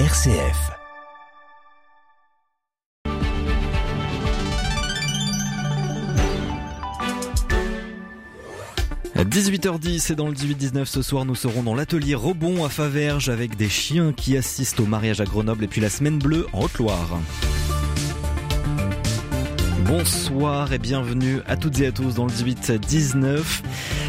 RCF. À 18h10 et dans le 18-19 ce soir, nous serons dans l'atelier Rebond à Faverges avec des chiens qui assistent au mariage à Grenoble et puis la semaine bleue en Haute-Loire. Bonsoir et bienvenue à toutes et à tous dans le 18-19.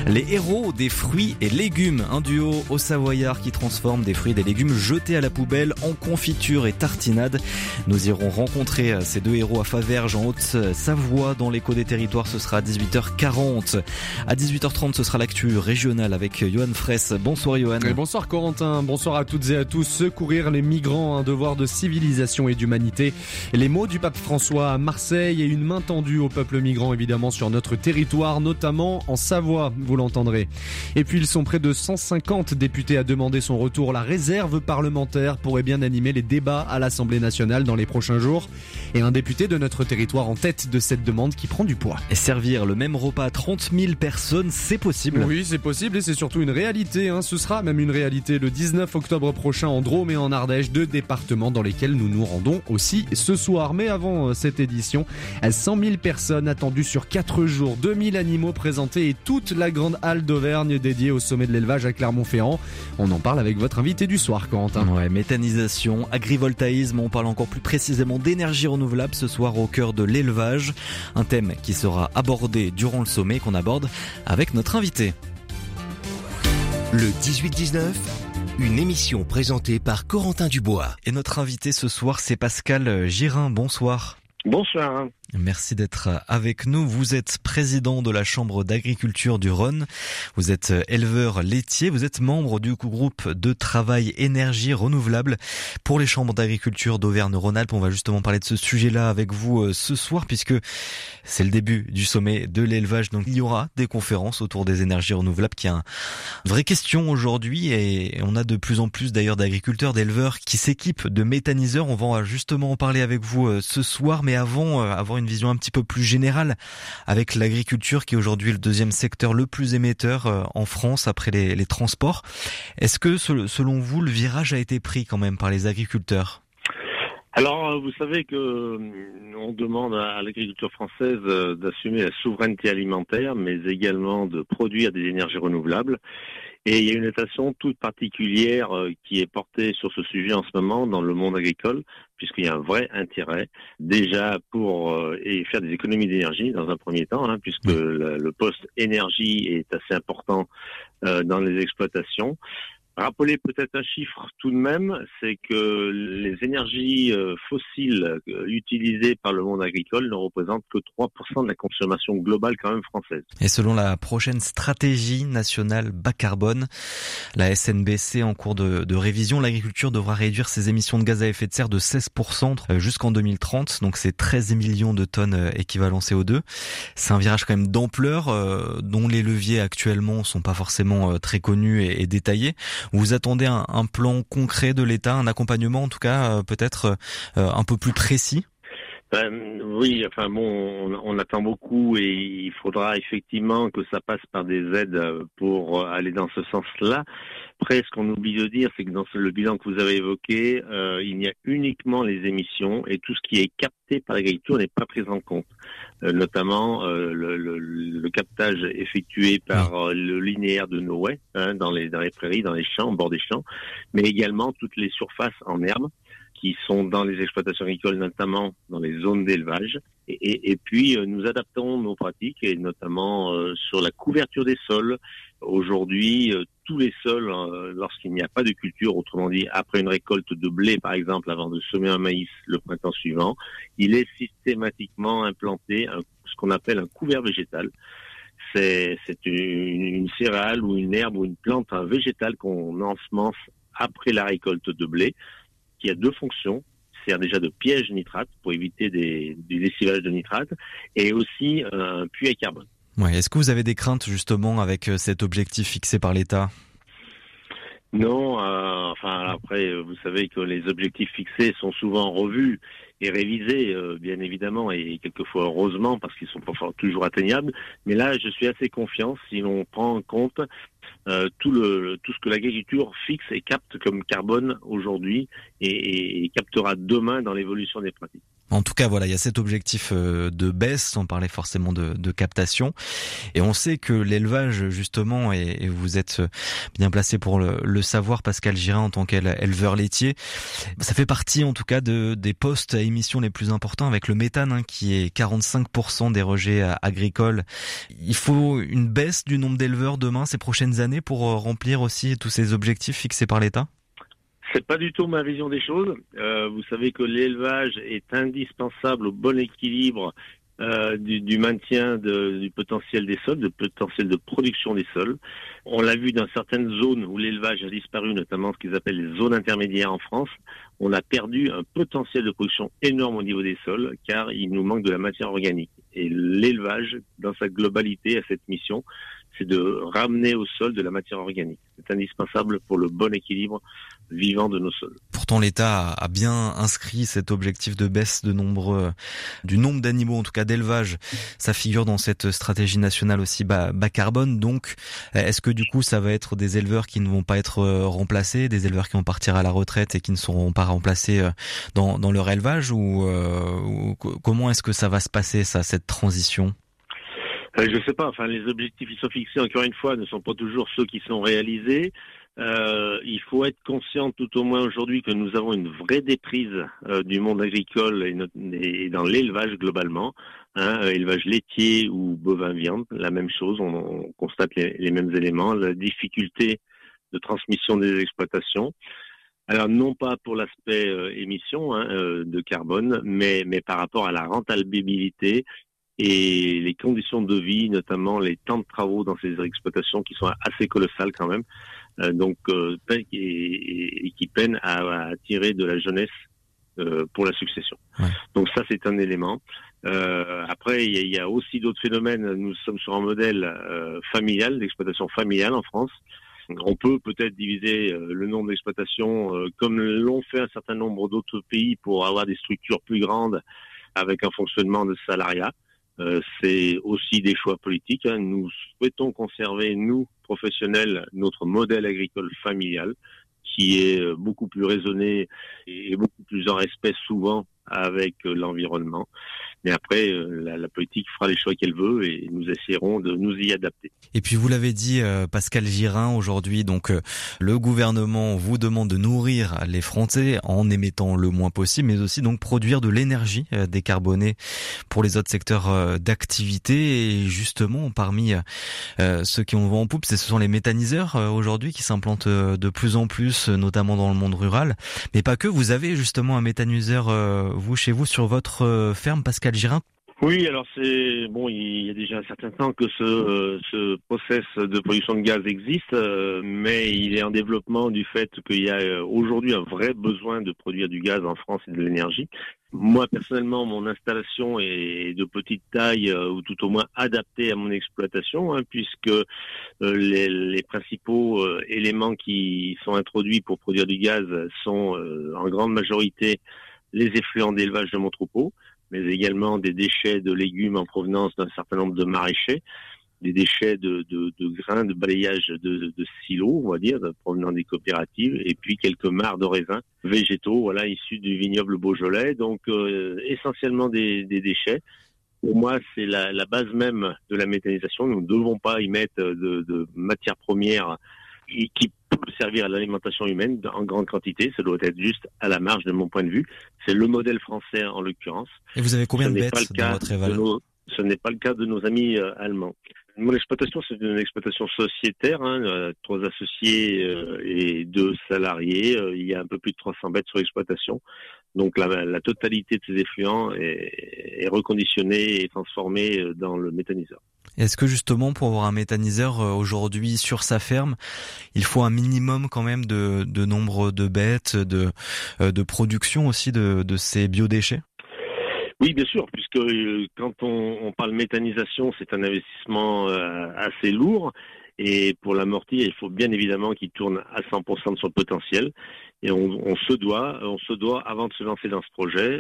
Les héros des fruits et légumes, un duo au Savoyard qui transforme des fruits et des légumes jetés à la poubelle en confiture et tartinade. Nous irons rencontrer ces deux héros à Faverges en Haute-Savoie dans l'écho des territoires. Ce sera à 18h40. À 18h30, ce sera l'actu régionale avec Johan Fraisse. Bonsoir Johan. Bonsoir Corentin. Bonsoir à toutes et à tous. Secourir les migrants, un devoir de civilisation et d'humanité. Les mots du pape François à Marseille et une main tendue au peuple migrant évidemment sur notre territoire, notamment en Savoie l'entendrez. Et puis ils sont près de 150 députés à demander son retour. La réserve parlementaire pourrait bien animer les débats à l'Assemblée nationale dans les prochains jours. Et un député de notre territoire en tête de cette demande qui prend du poids. Et servir le même repas à 30 000 personnes, c'est possible Oui, c'est possible et c'est surtout une réalité. Hein. Ce sera même une réalité le 19 octobre prochain en Drôme et en Ardèche, deux départements dans lesquels nous nous rendons aussi ce soir. Mais avant euh, cette édition, 100 000 personnes attendues sur 4 jours, 2000 animaux présentés et toute la grande halle d'Auvergne dédiée au sommet de l'élevage à Clermont-Ferrand. On en parle avec votre invité du soir, Corentin. Ouais, méthanisation, agrivoltaïsme, on parle encore plus précisément d'énergie renouvelable ce soir au cœur de l'élevage. Un thème qui sera abordé durant le sommet qu'on aborde avec notre invité. Le 18-19, une émission présentée par Corentin Dubois. Et notre invité ce soir, c'est Pascal Girin. Bonsoir. Bonsoir. Merci d'être avec nous. Vous êtes président de la Chambre d'agriculture du Rhône. Vous êtes éleveur laitier. Vous êtes membre du groupe de travail énergie renouvelable pour les chambres d'agriculture d'Auvergne-Rhône-Alpes. On va justement parler de ce sujet-là avec vous euh, ce soir puisque c'est le début du sommet de l'élevage. Donc il y aura des conférences autour des énergies renouvelables qui est une vraie question aujourd'hui et on a de plus en plus d'ailleurs d'agriculteurs, d'éleveurs qui s'équipent de méthaniseurs. On va justement en parler avec vous euh, ce soir. Mais avant, euh, une vision un petit peu plus générale avec l'agriculture qui est aujourd'hui le deuxième secteur le plus émetteur euh, en France après les, les transports. Est-ce que selon vous, le virage a été pris quand même par les agriculteurs? Alors, euh, vous savez que on demande à l'agriculture française d'assumer la souveraineté alimentaire, mais également de produire des énergies renouvelables. Et il y a une attention toute particulière qui est portée sur ce sujet en ce moment dans le monde agricole, puisqu'il y a un vrai intérêt déjà pour euh, et faire des économies d'énergie dans un premier temps, hein, puisque le, poste énergie est assez important euh, dans les exploitations. Rappeler peut-être un chiffre tout de même, c'est que les énergies euh, fossiles euh, utilisées par le monde agricole ne représentent que 3% de la consommation globale quand même française. Et selon la prochaine stratégie nationale bas carbone, la SNBC en cours de, révision, l'agriculture devra réduire ses émissions de gaz à effet de serre de 16% euh, jusqu'en 2030, donc c'est 13 millions de tonnes équivalent CO2. C'est un virage quand même d'ampleur dont les leviers actuellement sont pas forcément très connus et détaillés. Vous attendez un, plan concret de l'État, un accompagnement en tout cas euh, peut-être euh, un peu plus précis? Ben, oui, enfin bon, on, attend beaucoup et il faudra effectivement que ça passe par des aides pour aller dans ce sens-là. Après, ce qu'on oublie de dire, c'est que dans le bilan que vous avez évoqué, euh, il y a uniquement les émissions et tout ce qui est capté par l'agriculture n'est pas pris en compte. Euh, notamment euh, le, le, le, captage effectué par euh, le linéaire de Noé hein, dans, les, dans les prairies, dans les champs, au bord des champs, mais également toutes les surfaces en herbe qui sont dans les exploitations agricoles, notamment dans les zones d'élevage. Et, et, et, puis, nous adaptons nos pratiques, et notamment sur la couverture des sols. Aujourd'hui, tous les sols, lorsqu'il n'y a pas de culture, autrement dit, après une récolte de blé, par exemple, avant de semer un maïs le printemps suivant, il est systématiquement implanté un, ce qu'on appelle un couvert végétal. C'est une, une, céréale ou une herbe ou une plante végétale qu'on ensemence après la récolte de blé, qui a deux fonctions sert déjà de piège nitrate pour éviter des, des lessivages de nitrate et aussi un puits à carbone. Est-ce que vous avez des craintes justement avec cet objectif fixé par l'État? Non, euh, enfin après, vous savez que les objectifs fixés sont souvent revus et révisés, euh, bien évidemment, et quelquefois heureusement parce qu'ils sont pas toujours atteignables. Mais là, je suis assez confiant si l'on prend en compte euh, tout, ce que l'agriculture fixe et capte comme carbone aujourd'hui et captera demain dans l'évolution des pratiques. En tout cas, voilà, il y a cet objectif euh, de baisse, sans parler forcément de, captation. Et on sait que l'élevage, justement, et, vous êtes bien placé pour le, savoir, Pascal Girin, en tant qu'éleveur laitier, ça fait partie, en tout cas, de, des postes à émissions les plus importants, avec le méthane, hein, qui est 45% des rejets agricoles. Il faut une baisse du nombre d'éleveurs demain, ces prochaines années, pour euh, remplir aussi tous ces objectifs fixés par l'État? C'est pas du tout ma vision des choses. Euh, vous savez que l'élevage est indispensable au bon équilibre euh, du, maintien du potentiel des sols, du potentiel de production des sols. On l'a vu dans certaines zones où l'élevage a disparu, notamment ce qu'ils appellent les zones intermédiaires en France. On a perdu un potentiel de production énorme au niveau des sols car il nous manque de la matière organique. Et l'élevage, dans sa globalité, a cette mission, c'est de ramener au sol de la matière organique. C'est indispensable pour le bon équilibre vivant de nos sols. Pourtant, l'État a bien inscrit cet objectif de baisse de nombre, euh, du nombre d'animaux, en tout cas d'élevage. Ça figure dans cette stratégie nationale aussi bas, bas carbone. Donc, est-ce que du coup, ça va être des éleveurs qui ne vont pas être euh, remplacés, des éleveurs qui vont partir à la retraite et qui ne seront pas remplacés euh, dans, dans leur élevage ou, ou comment est-ce que ça va se passer, ça, cette transition? Euh, je ne sais pas. Enfin, les objectifs qui sont fixés, encore une fois, ne sont pas toujours ceux qui sont réalisés. Euh, il faut être conscient, tout au moins aujourd'hui, que nous avons une vraie déprise euh, du monde agricole et, dans l'élevage globalement, hein, élevage laitier ou bovin-viande, la même chose. On, constate les, mêmes éléments, la difficulté de transmission des exploitations. Alors non pas pour l'aspect émission hein, de carbone, mais, mais par rapport à la rentabilité et les conditions de vie, notamment les temps de travaux dans ces exploitations qui sont assez colossales quand même, euh, donc euh, et, qui peinent à, attirer de la jeunesse euh, pour la succession. Donc ça c'est un élément. après il y, a, aussi d'autres phénomènes. Nous sommes sur un modèle familial, d'exploitation familiale en France. On peut peut-être diviser le nombre d'exploitations comme l'ont fait un certain nombre d'autres pays pour avoir des structures plus grandes avec un fonctionnement de salariat. Euh, c'est aussi des choix politiques. Hein. Nous souhaitons conserver, nous, professionnels, notre modèle agricole familial, qui est euh, beaucoup plus raisonné et beaucoup plus en respect souvent avec euh, l'environnement. Mais après, euh, la, politique fera les choix qu'elle veut et nous essaierons de nous y adapter. Et puis vous l'avez dit, euh, Pascal Girin, aujourd'hui, donc le gouvernement vous demande de nourrir les Français en émettant le moins possible, mais aussi donc produire de l'énergie décarbonée pour les autres secteurs d'activité. Et justement, parmi ceux qui ont vent en poupe, ce sont les méthaniseurs aujourd'hui qui s'implantent de plus en plus, notamment dans le monde rural. Mais pas que. Vous avez justement un méthaniseur vous, chez vous, sur votre euh, ferme, Pascal Girin oui, alors c'est bon, il y a déjà un certain temps que ce, euh, ce process de production de gaz existe, euh, mais il est en développement du fait qu'il y a aujourd'hui un vrai besoin de produire du gaz en France et de l'énergie. Moi personnellement, mon installation est de petite taille ou tout au moins adaptée à mon exploitation, hein, puisque les, principaux éléments qui sont introduits pour produire du gaz sont en grande majorité les effluents d'élevage de mon troupeau, mais également des déchets de légumes en provenance d'un certain nombre de maraîchers, des déchets de, grains, de balayage de, silos, on va dire, provenant des coopératives, et puis quelques mares de raisins végétaux, voilà, issus du vignoble Beaujolais, donc euh, essentiellement des, déchets. Pour moi, c'est la, base même de la méthanisation. Nous ne devons pas y mettre de, de matières premières qui servir à l'alimentation humaine en grande quantité. Ça doit être juste à la marge de mon point de vue. C'est le modèle français en l'occurrence. Et vous avez combien de bêtes dans votre élevage Ce n'est pas le cas de nos amis euh, allemands. Mon exploitation, c'est une exploitation sociétaire, hein, euh, trois associés euh, et deux salariés. il y a un peu plus de 300 bêtes sur l'exploitation. Donc la, la, totalité de ces effluents est, est reconditionnée et transformée dans le méthaniseur. Est-ce que justement pour avoir un méthaniseur euh, aujourd'hui sur sa ferme, il faut un minimum quand même de, de nombre de bêtes, de, euh, de production aussi de, de ces biodéchets? Oui, bien sûr, puisque euh, quand on, on parle méthanisation, c'est un investissement assez lourd. Et pour l'amortir, il faut bien évidemment qu'il tourne à 100% de son potentiel. Et on, se doit, on se doit, avant de se lancer dans ce projet,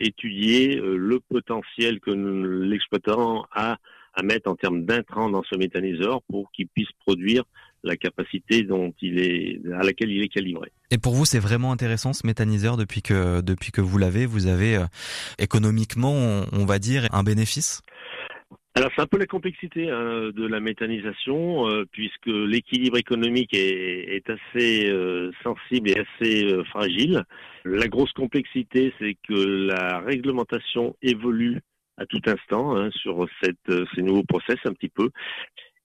étudier le potentiel que l'exploitant a à mettre en termes d'intrants dans ce méthaniseur pour qu'il puisse produire la capacité dont il est, à laquelle il est calibré. Et pour vous, c'est vraiment intéressant ce méthaniseur depuis que depuis que vous l'avez, vous avez euh, économiquement, on, va dire, un bénéfice? Alors c'est un peu la complexité hein, de la méthanisation, euh, puisque l'équilibre économique est, est assez euh, sensible et assez fragile. La grosse complexité, c'est que la réglementation évolue à tout instant hein, sur cette, ces nouveaux process un petit peu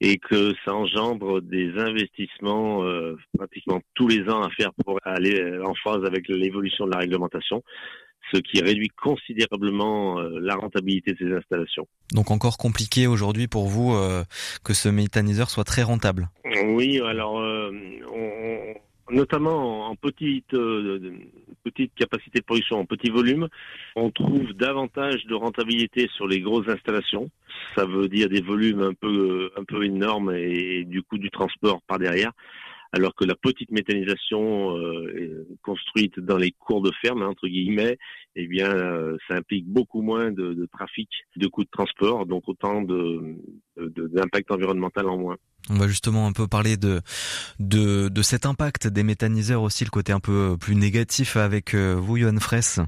et que ça engendre des investissements euh, pratiquement tous les ans à faire pour aller euh, en phase avec l'évolution de la réglementation ce qui réduit considérablement euh, la rentabilité de ces installations. Donc encore compliqué aujourd'hui pour vous que ce méthaniseur soit très rentable. Oui, alors on, notamment en petite, euh, petite capacité de production, en petit volume, on trouve davantage de rentabilité sur les grosses installations. Ça veut dire des volumes un peu, un peu énormes et, du coup du transport par derrière alors que la petite méthanisation euh, construite dans les cours de ferme, entre guillemets, eh bien, euh, ça implique beaucoup moins de, de, trafic, de coûts de transport, donc autant de, d'impact environnemental en moins. On va justement un peu parler de, de, de cet impact des méthaniseurs aussi, le côté un peu plus négatif avec euh, vous, Johan Fraisse.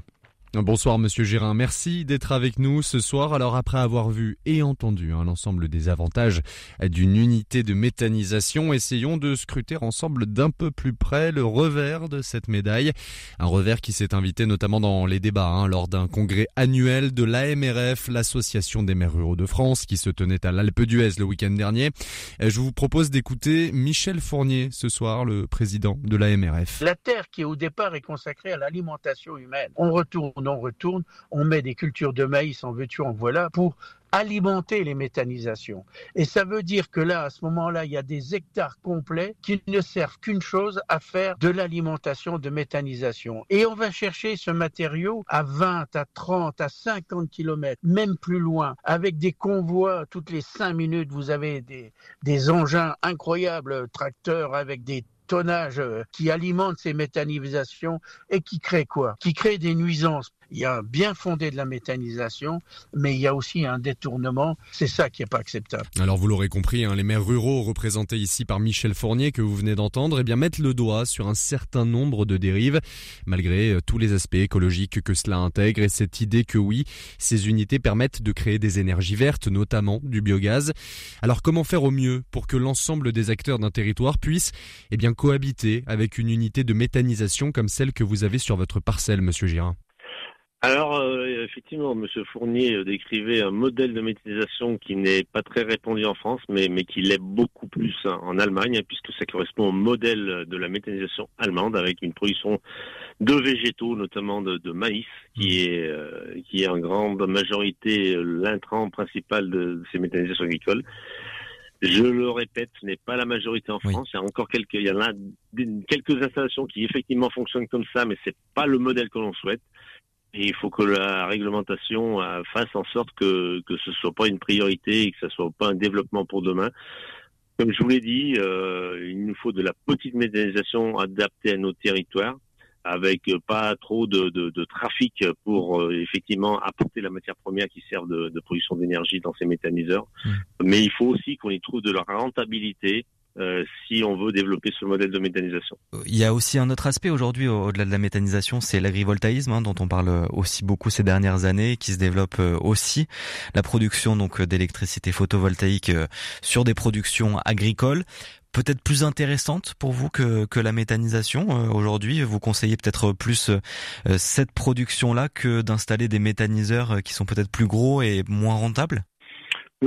Bonsoir Monsieur Gérin, merci d'être avec nous ce soir. Alors après avoir vu et entendu hein, l'ensemble des avantages d'une unité de méthanisation, essayons de scruter ensemble d'un peu plus près le revers de cette médaille. Un revers qui s'est invité notamment dans les débats hein, lors d'un congrès annuel de l'AMRF, l'Association des maires ruraux de France, qui se tenait à l'Alpe d'Huez le week-end dernier. Je vous propose d'écouter Michel Fournier ce soir, le président de l'AMRF. La terre qui au départ est consacrée à l'alimentation humaine, on retourne on retourne, on met des cultures de maïs en veux en voilà pour alimenter les méthanisations. Et ça veut dire que là, à ce moment-là, il y a des hectares complets qui ne servent qu'une chose, à faire de l'alimentation de méthanisation. Et on va chercher ce matériau à 20, à 30, à 50 kilomètres, même plus loin, avec des convois toutes les 5 minutes. Vous avez des, des engins incroyables, tracteurs avec des tonnage euh, qui alimente ces méthanisations et qui crée quoi? Qui crée des nuisances. Il y a un bien fondé de la méthanisation, mais il y a aussi un détournement. C'est ça qui n'est pas acceptable. Alors vous l'aurez compris, hein, les maires ruraux représentés ici par Michel Fournier que vous venez d'entendre, eh bien mettent le doigt sur un certain nombre de dérives, malgré euh, tous les aspects écologiques que cela intègre et cette idée que oui, ces unités permettent de créer des énergies vertes, notamment du biogaz. Alors comment faire au mieux pour que l'ensemble des acteurs d'un territoire puissent eh bien cohabiter avec une unité de méthanisation comme celle que vous avez sur votre parcelle, Monsieur Girin alors, euh, effectivement, M. Fournier euh, décrivait un modèle de méthanisation qui n'est pas très répandu en France, mais, mais qui l'est beaucoup plus en Allemagne, puisque ça correspond au modèle de la méthanisation allemande, avec une production de végétaux, notamment de, maïs, qui est, euh, qui est en grande majorité l'intrant principal de, ces méthanisations agricoles. Je le répète, ce n'est pas la majorité en France. Il y a encore quelques, il y en a quelques installations qui effectivement fonctionnent comme ça, mais c'est pas le modèle que l'on souhaite. Et il faut que la réglementation euh, fasse en sorte que, que ce soit pas une priorité et que ce soit pas un développement pour demain. Comme je vous l'ai dit, euh, il nous faut de la petite méthanisation adaptée à nos territoires avec pas trop de, de, de trafic pour euh, effectivement apporter la matière première qui sert de, de production d'énergie dans ces méthaniseurs. Mmh. Mais il faut aussi qu'on y trouve de la rentabilité euh, si on veut développer ce modèle de méthanisation. Il y a aussi un autre aspect aujourd'hui au-delà de la méthanisation, c'est l'agrivoltaïsme hein, dont on parle aussi beaucoup ces dernières années, qui se développe euh, aussi. La production donc d'électricité photovoltaïque sur des productions agricoles. Peut-être plus intéressante pour vous que, que la méthanisation euh, aujourd'hui? Vous conseillez peut-être plus euh, cette production-là que d'installer des méthaniseurs euh, qui sont peut-être plus gros et moins rentables?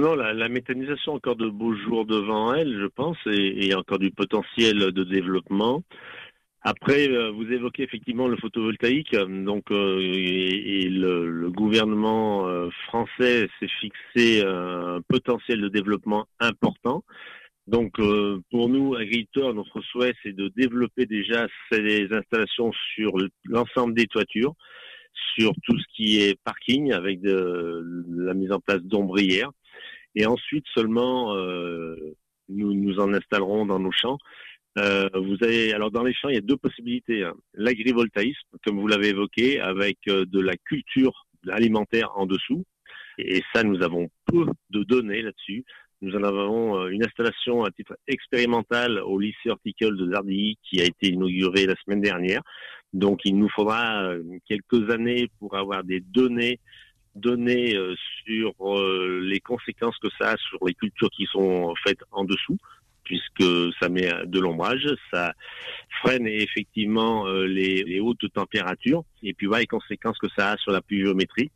Non, la, méthanisation encore de beaux jours devant elle, je pense, et, encore du potentiel de développement. Après, vous évoquez effectivement le photovoltaïque, donc et, et le, gouvernement français s'est fixé un potentiel de développement important. Donc, euh, pour nous, agriculteurs, notre souhait, c'est de développer déjà ces installations sur l'ensemble des toitures, sur tout ce qui est parking, avec la mise en place d'ombrières. Et ensuite, seulement, euh, nous nous en installerons dans nos champs. Euh, vous avez, alors dans les champs, il y a deux possibilités. Hein. L'agrivoltaïsme, comme vous l'avez évoqué, avec de la culture alimentaire en dessous. Et ça, nous avons peu de données là-dessus. Nous en avons une installation à titre expérimental au lycée horticole de Zardilly qui a été inaugurée la semaine dernière. Donc il nous faudra quelques années pour avoir des données données sur les conséquences que ça a sur les cultures qui sont faites en dessous puisque ça met de l'ombrage, ça freine effectivement euh, les, hautes températures et puis voilà les conséquences que ça a sur la pluviométrie.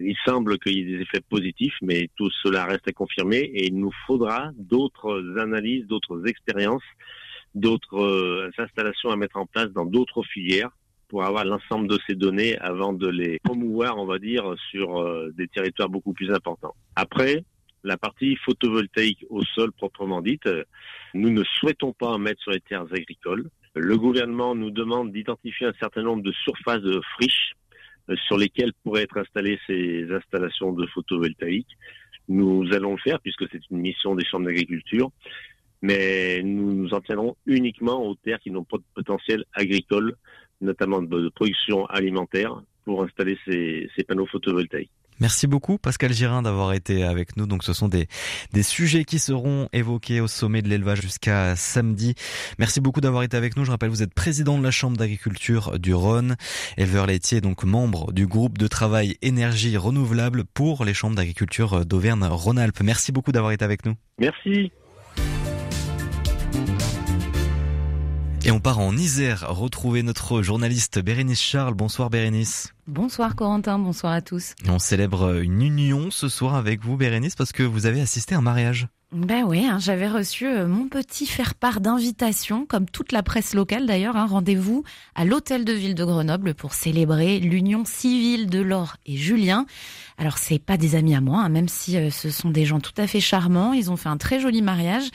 Il semble qu'il y ait des effets positifs, mais tout cela reste à confirmer et il nous faudra d'autres analyses, d'autres expériences, d'autres euh, installations à mettre en place dans d'autres filières pour avoir l'ensemble de ces données avant de les promouvoir, on va dire, sur euh, des territoires beaucoup plus importants. Après, la partie photovoltaïque au sol proprement dite, nous ne souhaitons pas en mettre sur les terres agricoles. Le gouvernement nous demande d'identifier un certain nombre de surfaces de friches euh, sur lesquelles pourraient être installées ces installations de photovoltaïque. Nous allons le faire puisque c'est une mission des chambres d'agriculture, mais nous nous en tiendrons uniquement aux terres qui n'ont pas de potentiel agricole, notamment de production alimentaire, pour installer ces, ces panneaux photovoltaïques. Merci beaucoup Pascal Girin d'avoir été avec nous. Donc ce sont des, des sujets qui seront évoqués au sommet de l'élevage jusqu'à samedi. Merci beaucoup d'avoir été avec nous. Je rappelle, vous êtes président de la Chambre d'agriculture du Rhône, éleveur laitier, donc membre du groupe de travail énergie renouvelable pour les chambres d'agriculture d'Auvergne-Rhône-Alpes. Merci beaucoup d'avoir été avec nous. Merci. Et on part en Isère retrouver notre journaliste Bérénice Charles. Bonsoir Bérénice. Bonsoir Corentin, bonsoir à tous. On célèbre une union ce soir avec vous Bérénice parce que vous avez assisté à un mariage. Ben oui, hein, j'avais reçu euh, mon petit faire-part d'invitation, comme toute la presse locale d'ailleurs. Hein, Rendez-vous à l'hôtel de ville de Grenoble pour célébrer l'union civile de Laure et Julien. Alors c'est pas des amis à moi, hein, même si euh, ce sont des gens tout à fait charmants. Ils ont fait un très joli mariage,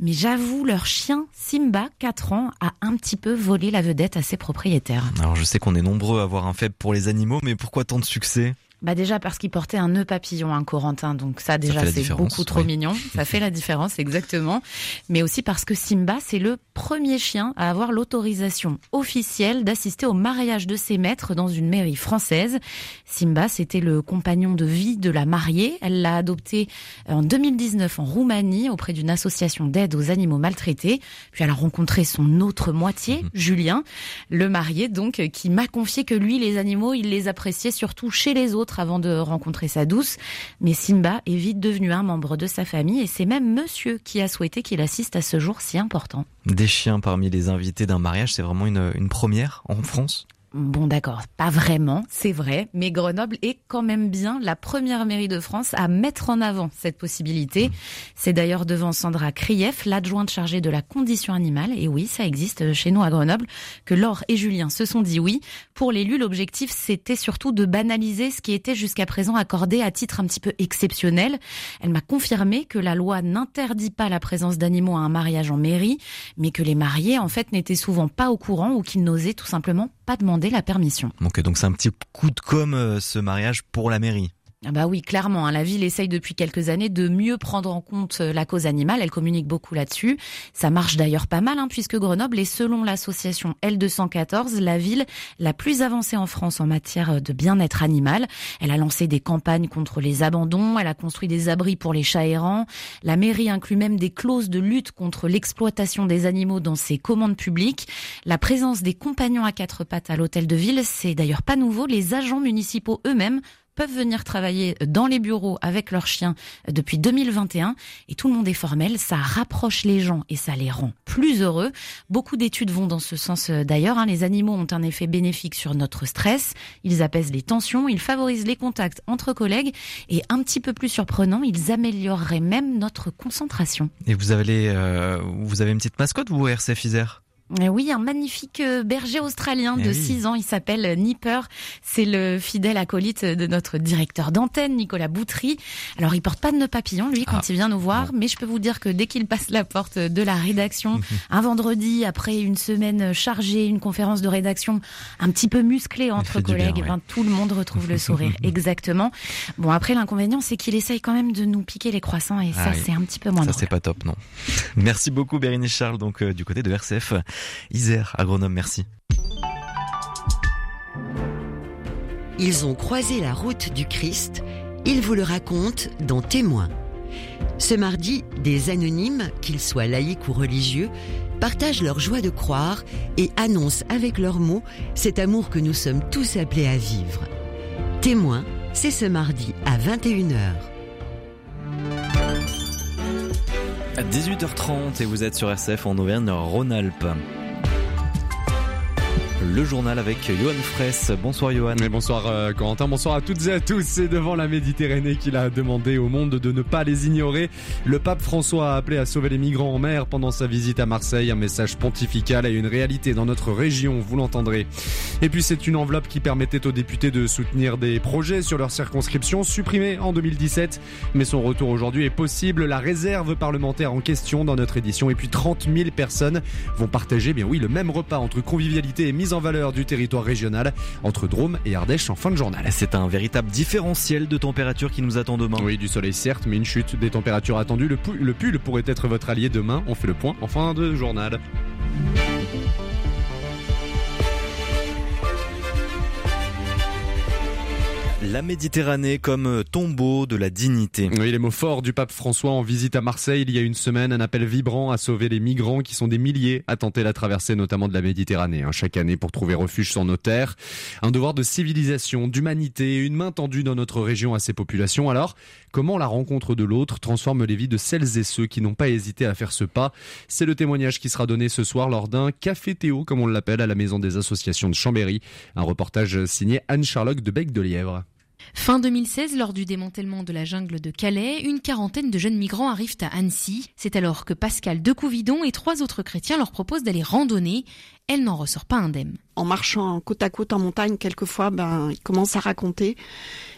mais j'avoue leur chien Simba, 4 ans, a un petit peu volé la vedette à ses propriétaires. Alors je sais qu'on est nombreux à avoir un faible pour les animaux, mais pourquoi tant de succès? Bah déjà parce qu'il portait un nœud papillon, un Corentin, donc ça déjà c'est beaucoup trop mignon, ça fait la différence exactement. Mais aussi parce que Simba c'est le premier chien à avoir l'autorisation officielle d'assister au mariage de ses maîtres dans une mairie française. Simba c'était le compagnon de vie de la mariée, elle l'a adopté en 2019 en Roumanie auprès d'une association d'aide aux animaux maltraités. Puis elle a rencontré son autre moitié, mhm. Julien, le marié donc qui m'a confié que lui les animaux il les appréciait surtout chez les autres avant de rencontrer sa douce. Mais Simba est vite devenu un membre de sa famille et c'est même monsieur qui a souhaité qu'il assiste à ce jour si important. Des chiens parmi les invités d'un mariage, c'est vraiment une, une première en France? Bon d'accord, pas vraiment, c'est vrai, mais Grenoble est quand même bien la première mairie de France à mettre en avant cette possibilité. C'est d'ailleurs devant Sandra Krief, l'adjointe chargée de la condition animale, et oui, ça existe chez nous à Grenoble, que Laure et Julien se sont dit oui. Pour l'élu, l'objectif c'était surtout de banaliser ce qui était jusqu'à présent accordé à titre un petit peu exceptionnel. Elle m'a confirmé que la loi n'interdit pas la présence d'animaux à un mariage en mairie, mais que les mariés en fait n'étaient souvent pas au courant ou qu'ils n'osaient tout simplement pas demander la permission. Ok, donc c'est un petit coup de com euh, ce mariage pour la mairie. Ah bah oui, clairement. Hein. la ville essaye depuis quelques années de mieux prendre en compte euh, la cause animale. Elle communique beaucoup là-dessus. Ça marche d'ailleurs pas mal, hein, puisque Grenoble est, selon l'association L214, la ville la plus avancée en France en matière euh, de bien-être animal. Elle a lancé des campagnes contre les abandons. Elle a construit des abris pour les chats errants. La mairie inclut même des clauses de lutte contre l'exploitation des animaux dans ses commandes publiques. La présence des compagnons à quatre pattes à l'hôtel de ville, c'est d'ailleurs pas nouveau. Les agents municipaux eux-mêmes peuvent venir travailler dans les bureaux avec leurs chiens depuis 2021 et tout le monde est formel. Ça rapproche les gens et ça les rend plus heureux. Beaucoup d'études vont dans ce sens euh, d'ailleurs. Hein. Les animaux ont un effet bénéfique sur notre stress. Ils apaisent les tensions, ils favorisent les contacts entre collègues et un petit peu plus surprenant, ils amélioreraient même notre concentration. Et vous avez, euh, vous avez une petite mascotte, vous, RCF Isère eh oui, un magnifique euh, berger australien de 6 eh ans. Il s'appelle Nipper. C'est le fidèle acolyte de notre directeur d'antenne, Nicolas Boutry. Alors, il porte pas de nœud papillon, lui, quand ah. il vient nous voir. Mais je peux vous dire que dès qu'il passe la porte de la rédaction, un vendredi, après une semaine chargée, une conférence de rédaction un petit peu musclée entre collègues, ben, tout le monde retrouve le sourire. Exactement. Bon, après, l'inconvénient, c'est qu'il essaye quand même de nous piquer les croissants. Et ça, ah c'est un petit peu moins Ça, c'est pas top, non. Merci beaucoup, Bérénice Charles, donc, euh, du côté de RCF. Isère, agronome, merci. Ils ont croisé la route du Christ, ils vous le racontent dans Témoins. Ce mardi, des anonymes, qu'ils soient laïcs ou religieux, partagent leur joie de croire et annoncent avec leurs mots cet amour que nous sommes tous appelés à vivre. Témoin, c'est ce mardi à 21h. À 18h30 et vous êtes sur RCF en Auvergne-Rhône-Alpes le journal avec Johan Fraisse. Bonsoir Johan. Et bonsoir euh, Corentin, bonsoir à toutes et à tous. C'est devant la Méditerranée qu'il a demandé au monde de ne pas les ignorer. Le pape François a appelé à sauver les migrants en mer pendant sa visite à Marseille. Un message pontifical et une réalité dans notre région, vous l'entendrez. Et puis c'est une enveloppe qui permettait aux députés de soutenir des projets sur leur circonscription, supprimée en 2017. Mais son retour aujourd'hui est possible. La réserve parlementaire en question dans notre édition. Et puis 30 000 personnes vont partager, bien oui, le même repas entre convivialité et mise en en valeur du territoire régional entre Drôme et Ardèche en fin de journal. C'est un véritable différentiel de température qui nous attend demain. Oui, du soleil certes, mais une chute des températures attendues. Le pull pourrait être votre allié demain. On fait le point en fin de journal. La Méditerranée comme tombeau de la dignité. Oui, les mots forts du pape François en visite à Marseille il y a une semaine, un appel vibrant à sauver les migrants qui sont des milliers à tenter la traversée notamment de la Méditerranée hein, chaque année pour trouver refuge sur nos terres. Un devoir de civilisation, d'humanité, une main tendue dans notre région à ces populations. Alors, comment la rencontre de l'autre transforme les vies de celles et ceux qui n'ont pas hésité à faire ce pas? C'est le témoignage qui sera donné ce soir lors d'un café Théo, comme on l'appelle, à la maison des associations de Chambéry. Un reportage signé Anne-Charlotte de Bec de Lièvre. Fin 2016, lors du démantèlement de la jungle de Calais, une quarantaine de jeunes migrants arrivent à Annecy. C'est alors que Pascal de Couvidon et trois autres chrétiens leur proposent d'aller randonner. Elle n'en ressort pas indemne en marchant côte à côte en montagne, quelquefois, ben, ils commencent à raconter.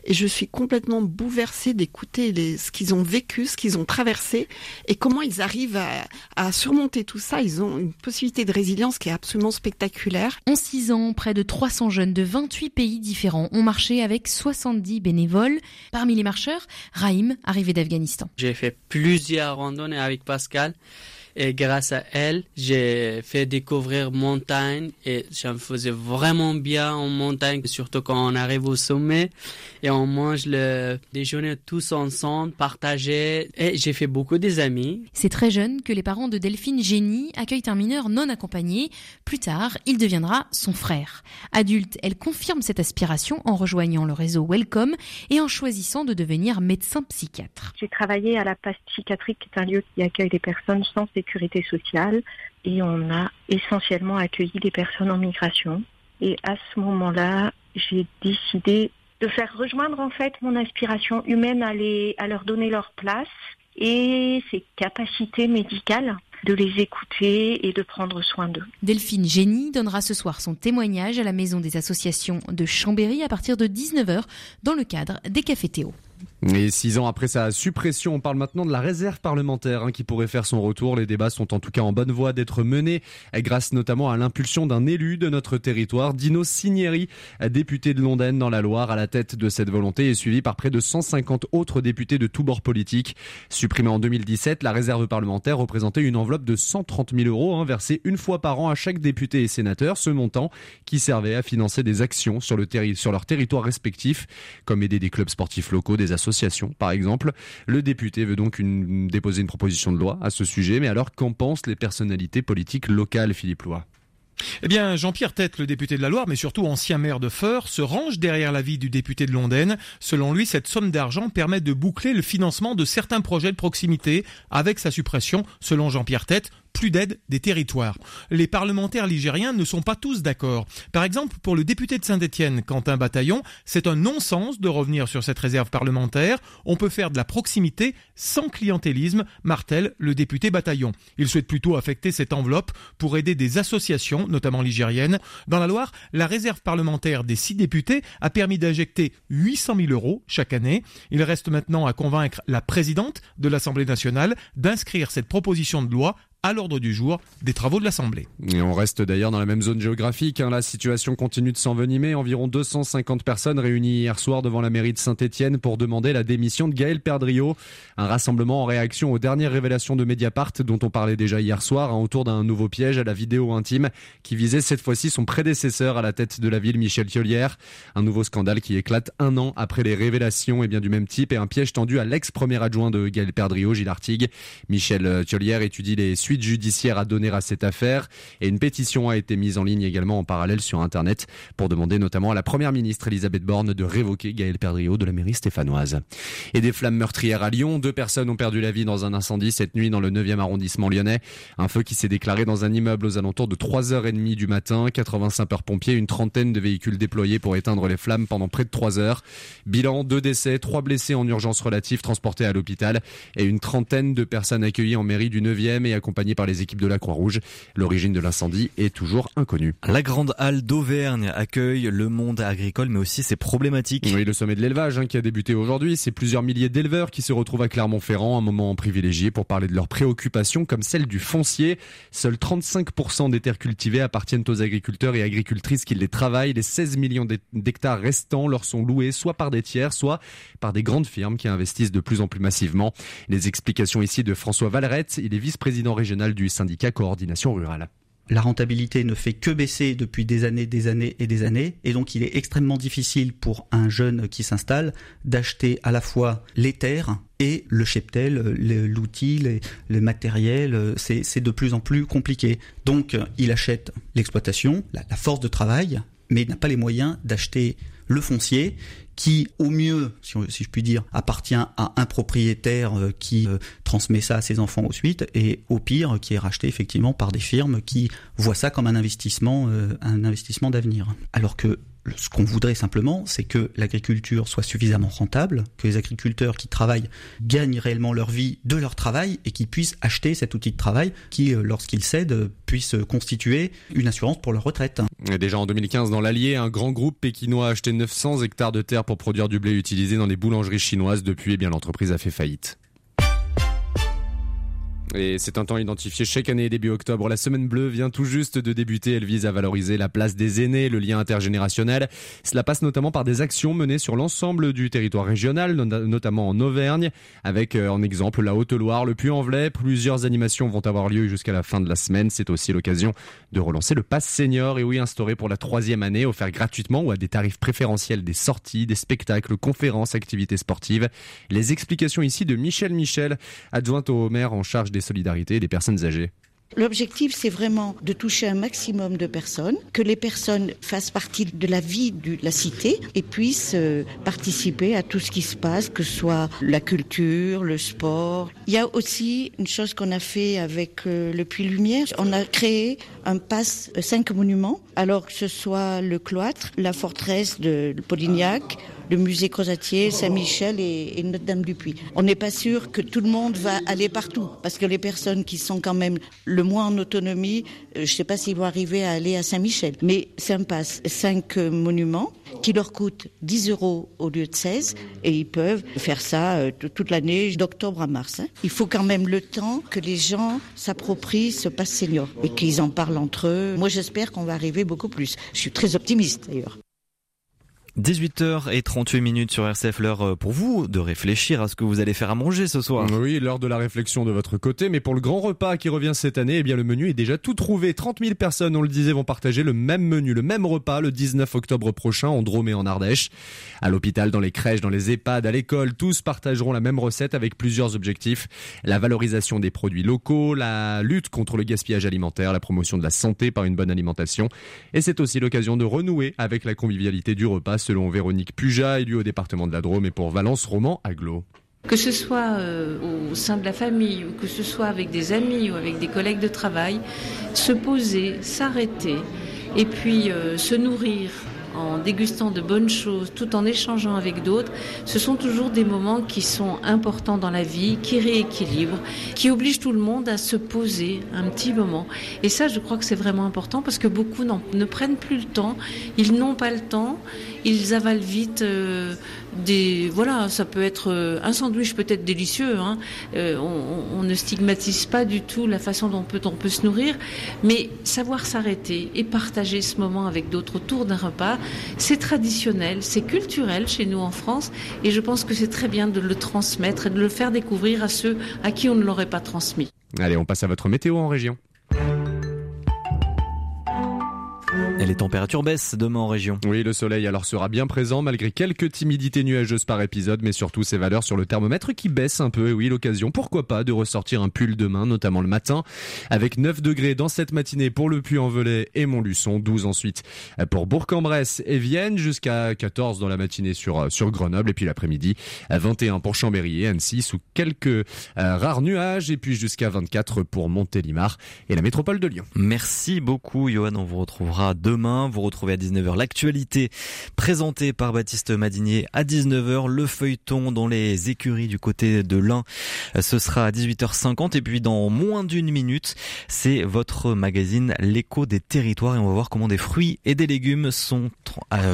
Et je suis complètement bouleversée d'écouter ce qu'ils ont vécu, ce qu'ils ont traversé, et comment ils arrivent à, surmonter tout ça. Ils ont une possibilité de résilience qui est absolument spectaculaire. En six ans, près de 300 jeunes de 28 pays différents ont marché avec 70 bénévoles. Parmi les marcheurs, Raïm, arrivé d'Afghanistan. J'ai fait plusieurs randonnées avec Pascal. Et grâce à elle, j'ai fait découvrir montagne et ça me faisait vraiment bien en montagne, surtout quand on arrive au sommet et on mange le déjeuner tous ensemble, partagé. Et j'ai fait beaucoup des amis. C'est très jeune que les parents de Delphine Génie accueillent un mineur non accompagné. Plus tard, il deviendra son frère. Adulte, elle confirme cette aspiration en rejoignant le réseau Welcome et en choisissant de devenir médecin psychiatre. J'ai travaillé à la place psychiatrique, qui est un lieu qui accueille des personnes sans sécurité sécurité sociale et on a essentiellement accueilli des personnes en migration. Et à ce moment-là, j'ai décidé de faire rejoindre en fait mon inspiration humaine à, à leur donner leur place et ses capacités médicales de les écouter et de prendre soin d'eux. Delphine Génie donnera ce soir son témoignage à la Maison des associations de Chambéry à partir de 19h dans le cadre des Cafés Théo. Et six ans après sa suppression, on parle maintenant de la réserve parlementaire hein, qui pourrait faire son retour. Les débats sont en tout cas en bonne voie d'être menés, grâce notamment à l'impulsion d'un élu de notre territoire, Dino Signeri, député de Londaine dans la Loire, à la tête de cette volonté et suivi par près de 150 autres députés de tous bords politiques. Supprimée en 2017, la réserve parlementaire représentait une enveloppe de 130 000 euros hein, versée une fois par an à chaque député et sénateur. Ce montant qui servait à financer des actions sur, le sur leur territoire respectif, comme aider des clubs sportifs locaux, des associations association, par exemple. Le député veut donc déposer une proposition de loi à ce sujet, mais alors qu'en pensent les personnalités politiques locales, Philippe Lois eh bien, Jean-Pierre Tête, le député de la Loire, mais surtout ancien maire de Feur, se range derrière l'avis du député de Londaine. Selon lui, cette somme d'argent permet de boucler le financement de certains projets de proximité. Avec sa suppression, selon Jean-Pierre Tête, plus d'aide des territoires. Les parlementaires ligériens ne sont pas tous d'accord. Par exemple, pour le député de Saint-Étienne, Quentin Bataillon, c'est un non-sens de revenir sur cette réserve parlementaire. On peut faire de la proximité sans clientélisme, martèle le député Bataillon. Il souhaite plutôt affecter cette enveloppe pour aider des associations, notamment ligériennes. Dans la Loire, la réserve parlementaire des six députés a permis d'injecter 800 000 euros chaque année. Il reste maintenant à convaincre la présidente de l'Assemblée nationale d'inscrire cette proposition de loi à l'ordre du jour des travaux de l'Assemblée. Et on reste d'ailleurs dans la même zone géographique. Hein. La situation continue de s'envenimer. Environ 250 personnes réunies hier soir devant la mairie de Saint-Etienne pour demander la démission de Gaël Perdriau. Un rassemblement en réaction aux dernières révélations de Mediapart dont on parlait déjà hier soir hein, autour d'un nouveau piège à la vidéo intime qui visait cette fois-ci son prédécesseur à la tête de la ville, Michel Thiolière. Un nouveau scandale qui éclate un an après les révélations et bien du même type et un piège tendu à l'ex-premier adjoint de Gaël Perdriau, Gilles Artigue. Michel Thiolière étudie les judiciaire à donner à cette affaire et une pétition a été mise en ligne également en parallèle sur Internet pour demander notamment à la première ministre Elisabeth Borne de révoquer Gaël Perdriau de la mairie stéphanoise. Et des flammes meurtrières à Lyon, deux personnes ont perdu la vie dans un incendie cette nuit dans le 9e arrondissement lyonnais. Un feu qui s'est déclaré dans un immeuble aux alentours de 3h30 du matin. 85 sapeurs-pompiers, une trentaine de véhicules déployés pour éteindre les flammes pendant près de 3 heures. Bilan, deux décès, trois blessés en urgence relative transportés à l'hôpital et une trentaine de personnes accueillies en mairie du 9e et accompagnées par les équipes de la Croix-Rouge. L'origine de l'incendie est toujours inconnue. La Grande Halle d'Auvergne accueille le monde agricole, mais aussi ses problématiques. Oui, le sommet de l'élevage hein, qui a débuté aujourd'hui. C'est plusieurs milliers d'éleveurs qui se retrouvent à Clermont-Ferrand, un moment privilégié pour parler de leurs préoccupations, comme celle du foncier. Seuls 35% des terres cultivées appartiennent aux agriculteurs et agricultrices qui les travaillent. Les 16 millions d'hectares restants leur sont loués soit par des tiers, soit par des grandes firmes qui investissent de plus en plus massivement. Les explications ici de François Valerette, il est vice-président régional du syndicat Coordination Rurale la rentabilité ne fait que baisser depuis des années, des années et des années. Et donc, il est extrêmement difficile pour un jeune qui s'installe d'acheter à la fois les terres et le cheptel, l'outil, le matériel. C'est de plus en plus compliqué. Donc, il achète l'exploitation, la, force de travail, mais il n'a pas les moyens d'acheter le foncier qui, au mieux, si, je puis dire, appartient à un propriétaire euh, qui euh, transmet ça à ses enfants ensuite, et au pire, qui est racheté effectivement par des firmes qui voient ça comme un investissement, euh, un investissement d'avenir. Alors que ce qu'on voudrait simplement, c'est que l'agriculture soit suffisamment rentable, que les agriculteurs qui travaillent gagnent réellement leur vie de leur travail et qu'ils puissent acheter cet outil de travail qui, euh, lorsqu'ils cèdent, puisse constituer une assurance pour leur retraite. déjà en 2015, dans l'Allier, un grand groupe pékinois a acheté 900 hectares de terre pour produire du blé utilisé dans les boulangeries chinoises. Depuis, eh bien, l'entreprise a fait faillite. Et c'est un temps identifié chaque année début octobre. La semaine bleue vient tout juste de débuter. Elle vise à valoriser la place des aînés, le lien intergénérationnel. Cela passe notamment par des actions menées sur l'ensemble du territoire régional, notamment en Auvergne, avec euh, en exemple la Haute-Loire, le Puy-en-Velay. Plusieurs animations vont avoir lieu jusqu'à la fin de la semaine. C'est aussi l'occasion de relancer le pass senior et oui, instauré pour la troisième année, offert gratuitement ou à des tarifs préférentiels des sorties, des spectacles, conférences, activités sportives. Les explications ici de Michel Michel, adjointe au maire en charge des et des personnes âgées. L'objectif, c'est vraiment de toucher un maximum de personnes, que les personnes fassent partie de la vie de la cité et puissent euh, participer à tout ce qui se passe, que ce soit la culture, le sport. Il y a aussi une chose qu'on a fait avec euh, le Puy Lumière. On a créé un pass euh, cinq monuments, alors que ce soit le cloître, la forteresse de Polignac, le musée Crozatier, Saint-Michel et, Notre-Dame-du-Puy. On n'est pas sûr que tout le monde va aller partout, parce que les personnes qui sont quand même le moins en autonomie, euh, je ne sais pas s'ils vont arriver à aller à Saint-Michel. Mais c'est un passe, cinq euh, monuments qui leur coûtent 10 euros au lieu de 16, et ils peuvent faire ça euh, toute l'année, d'octobre à mars. Hein. Il faut quand même le temps que les gens s'approprient ce passe senior et qu'ils en parlent entre eux. Moi, j'espère qu'on va arriver beaucoup plus. Je suis très optimiste d'ailleurs. 18h38 minutes sur RCF, l'heure euh, pour vous de réfléchir à ce que vous allez faire à manger ce soir. Oui, l'heure de la réflexion de votre côté, mais pour le grand repas qui revient cette année, eh bien le menu est déjà tout trouvé. 30 000 personnes, on le disait, vont partager le même menu, le même repas le 19 octobre prochain en Drôme et en Ardèche. À l'hôpital, dans les crèches, dans les EHPAD, à l'école, tous partageront la même recette avec plusieurs objectifs. La valorisation des produits locaux, la lutte contre le gaspillage alimentaire, la promotion de la santé par une bonne alimentation. Et c'est aussi l'occasion de renouer avec la convivialité du repas selon Véronique Puja, élue au département de la Drôme et pour Valence Roman Aglo. Que ce soit euh, au sein de la famille ou que ce soit avec des amis ou avec des collègues de travail, se poser, s'arrêter et puis euh, se nourrir en dégustant de bonnes choses, tout en échangeant avec d'autres, ce sont toujours des moments qui sont importants dans la vie, qui rééquilibrent, qui obligent tout le monde à se poser un petit moment. Et ça, je crois que c'est vraiment important parce que beaucoup ne prennent plus le temps, ils n'ont pas le temps, ils avalent vite euh, des voilà, ça peut être euh, un sandwich peut-être délicieux. Hein. Euh, on, ne stigmatise pas du tout la façon dont peut, on peut se nourrir, mais savoir s'arrêter et partager ce moment avec d'autres autour d'un repas, c'est traditionnel, c'est culturel chez nous en France, et je pense que c'est très bien de le transmettre et de le faire découvrir à ceux à qui on ne l'aurait pas transmis. Allez, on passe à votre météo en région. Et les températures baissent demain en région. Oui, le soleil alors sera bien présent malgré quelques timidités nuageuses par épisode, mais surtout ces valeurs sur le thermomètre qui baissent un peu. Et oui, l'occasion, pourquoi pas, de ressortir un pull demain, notamment le matin, avec 9 degrés dans cette matinée pour le Puy-en-Velay et Montluçon, 12 ensuite pour Bourg-en-Bresse et Vienne, jusqu'à 14 dans la matinée sur, sur Grenoble, et puis l'après-midi, 21 pour Chambéry et Annecy, sous quelques euh, rares nuages, et puis jusqu'à 24 pour Montélimar et la métropole de Lyon. Merci beaucoup, Johan. On vous retrouvera demain demain. Vous retrouvez à 19h l'actualité présentée par Baptiste Madinier à 19h. Le feuilleton dans les écuries du côté de l'Ain, ce sera à 18h50. Et puis dans moins d'une minute, c'est votre magazine L'écho des territoires. Et on va voir comment des fruits et des légumes sont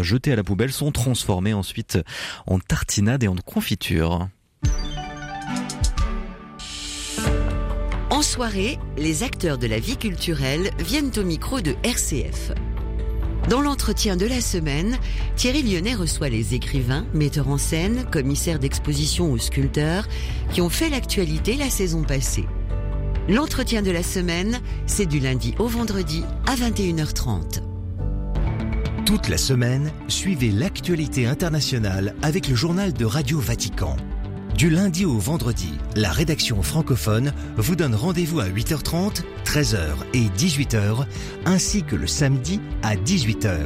jetés à la poubelle, sont transformés ensuite en tartinade et en confiture. En soirée, les acteurs de la vie culturelle viennent au micro de RCF. Dans l'entretien de la semaine, Thierry Lyonnais reçoit les écrivains, metteurs en scène, commissaires d'exposition ou sculpteurs qui ont fait l'actualité la saison passée. L'entretien de la semaine, c'est du lundi au vendredi à 21h30. Toute la semaine, suivez l'actualité internationale avec le journal de Radio Vatican. Du lundi au vendredi, la rédaction francophone vous donne rendez-vous à 8h30, 13h et 18h, ainsi que le samedi à 18h.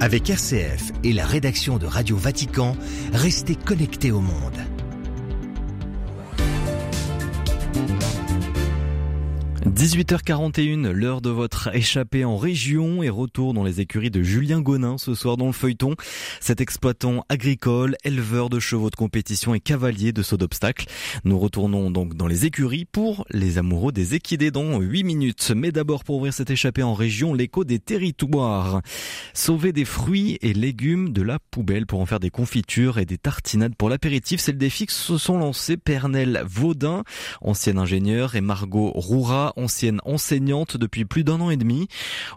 Avec RCF et la rédaction de Radio Vatican, restez connectés au monde. 18h41, l'heure de votre échappée en région et retour dans les écuries de Julien Gonin ce soir dans le feuilleton. Cet exploitant agricole, éleveur de chevaux de compétition et cavalier de saut d'obstacle. Nous retournons donc dans les écuries pour les amoureux des équidés dans 8 minutes. Mais d'abord pour ouvrir cette échappée en région, l'écho des territoires. Sauver des fruits et légumes de la poubelle pour en faire des confitures et des tartinades pour l'apéritif, c'est le défi que se sont lancés Pernel Vaudin, ancien ingénieur, et Margot Roura, ancienne enseignante depuis plus d'un an et demi.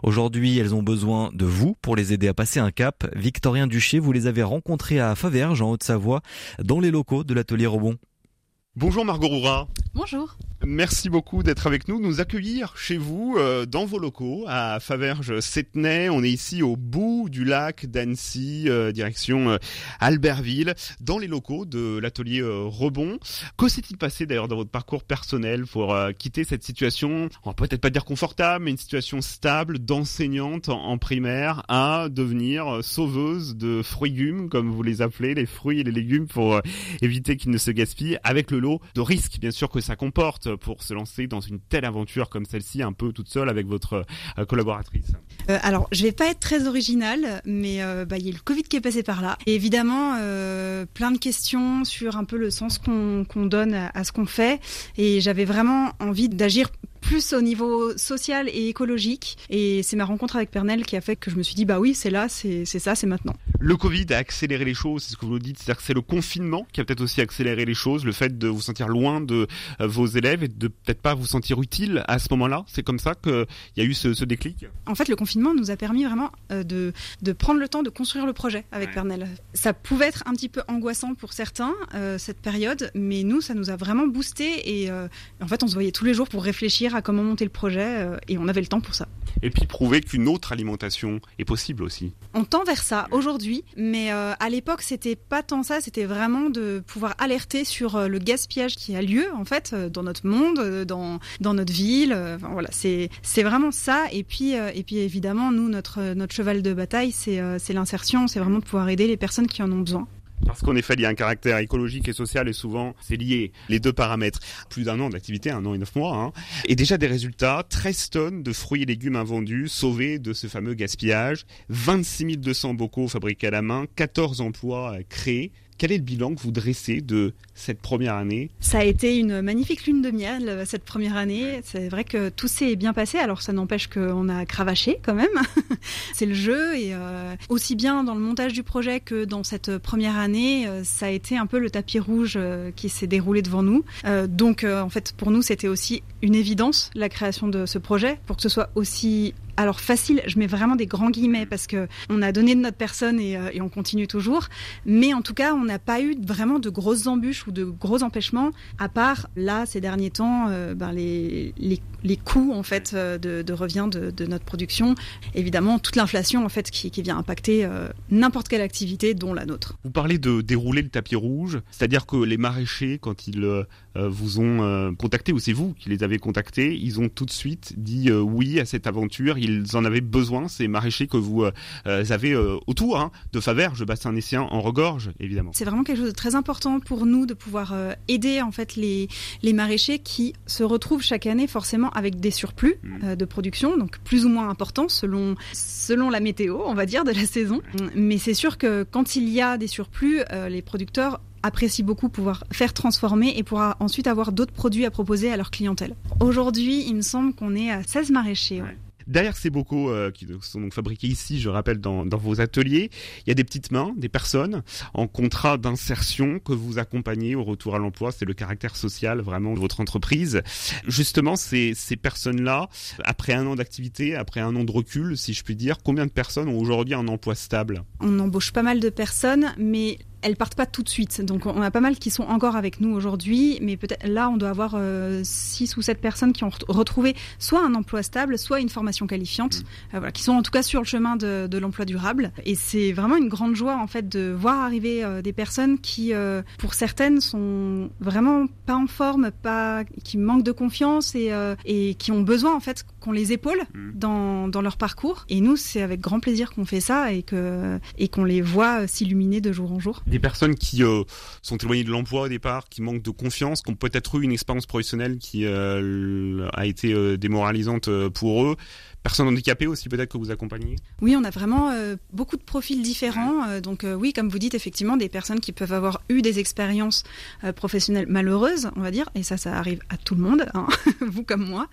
Aujourd'hui, elles ont besoin de vous pour les aider à passer un cap. Victorien Duché, vous les avez rencontrés à Faverges, en Haute-Savoie, dans les locaux de l'atelier Rebond. Bonjour Margot Roura. Bonjour. Merci beaucoup d'être avec nous, nous accueillir chez vous, euh, dans vos locaux, à Faverges-Septenay. On est ici au bout du lac d'Annecy, euh, direction euh, Albertville, dans les locaux de l'atelier Rebond. Que s'est-il passé d'ailleurs dans votre parcours personnel pour quitter cette situation, on va peut-être pas dire confortable, mais une situation stable d'enseignante en, primaire à devenir sauveuse de fruits légumes, comme vous les appelez, les fruits et les légumes, pour éviter qu'ils ne se gaspillent, avec le lot de risques, bien sûr, que ça comporte pour se lancer dans une telle aventure comme celle-ci, un peu toute seule avec votre euh, collaboratrice euh, Alors, je vais pas être très originale, mais euh, bah, il y a le Covid qui est passé par là. Évidemment, plein de questions sur un peu le sens qu'on donne à ce qu'on fait. Et j'avais vraiment envie d'agir plus au niveau social et écologique. Et c'est ma rencontre avec Pernel qui a fait que je me suis dit, bah oui, c'est là, c'est ça, c'est maintenant. Le Covid a accéléré les choses, c'est ce que vous dites, c'est-à-dire que c'est le confinement qui a peut-être aussi accéléré les choses, le fait de vous sentir loin de euh, vos élèves et de peut-être pas vous sentir utile à ce moment-là. C'est comme ça qu'il y a eu ce, déclic? En fait, le confinement nous a permis vraiment euh, de, de prendre le temps de construire le projet avec Pernel. Ça pouvait être un petit peu angoissant pour certains, euh, cette période, mais nous, ça nous a vraiment boosté et en fait, on se voyait tous les jours pour réfléchir à comment monter le projet euh, et on avait le temps pour ça. Et puis prouver qu'une autre alimentation est possible aussi. On tend vers ça aujourd'hui, mais euh, à l'époque c'était pas tant ça, c'était vraiment de pouvoir alerter sur euh, le gaspillage qui a lieu en fait dans notre monde, dans, dans notre ville. voilà, c'est vraiment ça. Et puis et puis évidemment nous notre notre cheval de bataille c'est c'est l'insertion, c'est vraiment de pouvoir aider les personnes qui en ont besoin. Parce qu'en effet, il y a un caractère écologique et social et souvent c'est lié, les deux paramètres. Plus d'un an d'activité, un an et neuf mois, hein. et déjà des résultats, 13 tonnes de fruits et légumes invendus, sauvés de ce fameux gaspillage, 26 200 bocaux fabriqués à la main, 14 emplois créés. Quel est le bilan que vous dressez de cette première année? Ça a été une magnifique lune de miel euh, cette première année. C'est vrai que tout s'est bien passé. Alors ça n'empêche qu'on a cravaché quand même. C'est le jeu et euh, aussi bien dans le montage du projet que dans cette première année, euh, ça a été un peu le tapis rouge qui s'est déroulé devant nous. donc en fait pour nous c'était aussi une évidence la création de ce projet pour que ce soit aussi alors facile, je mets vraiment des grands guillemets parce que on a donné de notre personne et, et on continue toujours. Mais en tout cas, on n'a pas eu vraiment de grosses embûches ou de gros empêchements, à part là ces derniers temps, euh, ben, les, les, les, coûts en fait euh, de, de revient de, de, notre production. Évidemment, toute l'inflation en fait qui, qui vient impacter euh, n'importe quelle activité, dont la nôtre. Vous parlez de dérouler le tapis rouge, c'est-à-dire que les maraîchers, quand ils euh, vous ont contacté, ou c'est vous qui les avez contactés, ils ont tout de suite dit oui à cette aventure. Ils en avaient besoin, ces maraîchers que vous avez autour hein, de Faverges, bassin Nessien, en regorge, évidemment. C'est vraiment quelque chose de très important pour nous de pouvoir euh, aider en fait les, les maraîchers qui se retrouvent chaque année forcément avec des surplus mmh. euh, de production, donc plus ou moins importants selon, selon la météo, on va dire, de la saison. Mais c'est sûr que quand il y a des surplus, euh, les producteurs apprécient beaucoup pouvoir faire transformer et pourra ensuite avoir d'autres produits à proposer à leur clientèle. Aujourd'hui, il me semble qu'on est à 16 maraîchers. Ouais. Derrière ces bocaux euh, qui sont donc fabriqués ici, je rappelle, dans, vos ateliers, il y a des petites mains, des personnes en contrat d'insertion que vous accompagnez au retour à l'emploi. C'est le caractère social vraiment de votre entreprise. Justement, ces personnes-là, après un an d'activité, après un an de recul, si je puis dire, combien de personnes ont aujourd'hui un emploi stable? On embauche pas mal de personnes, mais elles partent pas tout de suite. Donc on a pas mal qui sont encore avec nous aujourd'hui, mais peut-être là on doit avoir euh, six ou sept personnes qui ont retrouvé soit un emploi stable, soit une formation qualifiante, mmh. euh, voilà, qui sont en tout cas sur le chemin de, de l'emploi durable. Et c'est vraiment une grande joie en fait de voir arriver euh, des personnes qui, euh, pour certaines, sont vraiment pas en forme, pas qui manquent de confiance et, euh, et qui ont besoin en fait qu'on les épaule mmh. dans, dans leur parcours. Et nous, c'est avec grand plaisir qu'on fait ça et que et qu'on les voit s'illuminer de jour en jour des personnes qui euh, sont éloignées de l'emploi au départ, qui manquent de confiance, qui ont peut-être eu une expérience professionnelle qui euh, a été euh, démoralisante euh, pour eux personnes handicapées aussi peut-être que vous accompagnez Oui, on a vraiment euh, beaucoup de profils différents. Euh, donc euh, oui, comme vous dites, effectivement, des personnes qui peuvent avoir eu des expériences professionnelles malheureuses, on va dire, et ça, ça arrive à tout le monde, hein, vous comme moi.